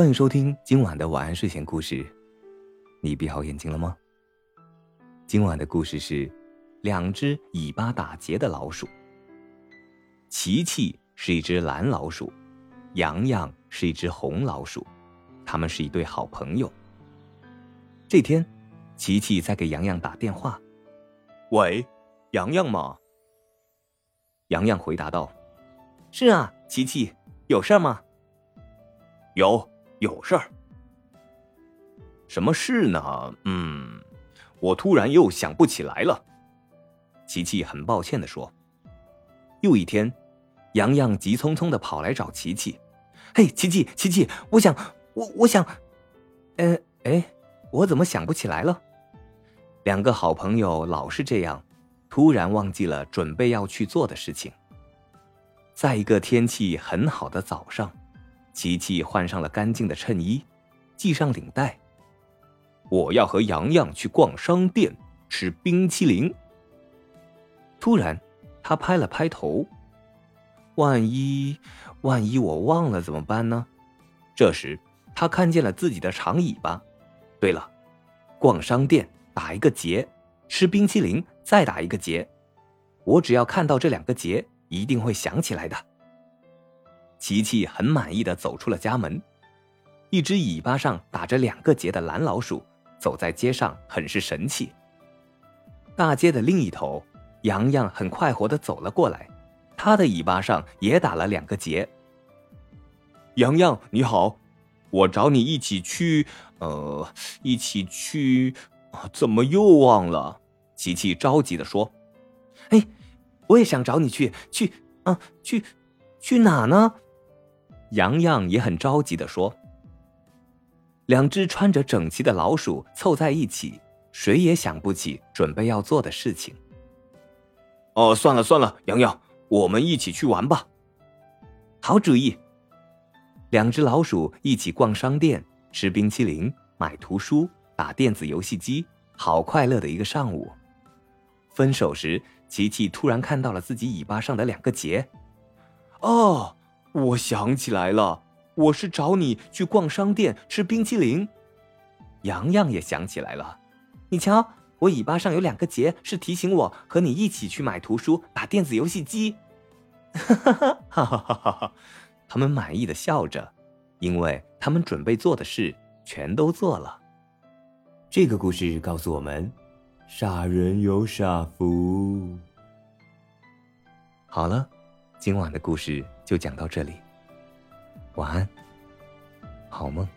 欢迎收听今晚的晚安睡前故事。你闭好眼睛了吗？今晚的故事是两只尾巴打结的老鼠。琪琪是一只蓝老鼠，洋洋是一只红老鼠，他们是一对好朋友。这天，琪琪在给洋洋打电话：“喂，洋洋吗？”洋洋回答道：“是啊，琪琪，有事吗？”“有。”有事儿？什么事呢？嗯，我突然又想不起来了。琪琪很抱歉的说。又一天，洋洋急匆匆的跑来找琪琪。嘿，琪琪，琪琪，我想，我我想，呃，哎，我怎么想不起来了？两个好朋友老是这样，突然忘记了准备要去做的事情。在一个天气很好的早上。琪琪换上了干净的衬衣，系上领带。我要和洋洋去逛商店，吃冰淇淋。突然，他拍了拍头，万一万一我忘了怎么办呢？这时，他看见了自己的长尾巴。对了，逛商店打一个结，吃冰淇淋再打一个结。我只要看到这两个结，一定会想起来的。琪琪很满意的走出了家门，一只尾巴上打着两个结的蓝老鼠走在街上，很是神气。大街的另一头，洋洋很快活的走了过来，他的尾巴上也打了两个结。洋洋你好，我找你一起去，呃，一起去，怎么又忘了？琪琪着急的说：“哎，我也想找你去，去，啊，去，去哪呢？”洋洋也很着急的说：“两只穿着整齐的老鼠凑在一起，谁也想不起准备要做的事情。”哦，算了算了，洋洋，我们一起去玩吧。好主意。两只老鼠一起逛商店、吃冰淇淋、买图书、打电子游戏机，好快乐的一个上午。分手时，琪琪突然看到了自己尾巴上的两个结。哦。我想起来了，我是找你去逛商店、吃冰淇淋。洋洋也想起来了，你瞧，我尾巴上有两个结，是提醒我和你一起去买图书、打电子游戏机。哈哈哈哈哈哈哈！他们满意的笑着，因为他们准备做的事全都做了。这个故事告诉我们：傻人有傻福。好了。今晚的故事就讲到这里，晚安，好梦。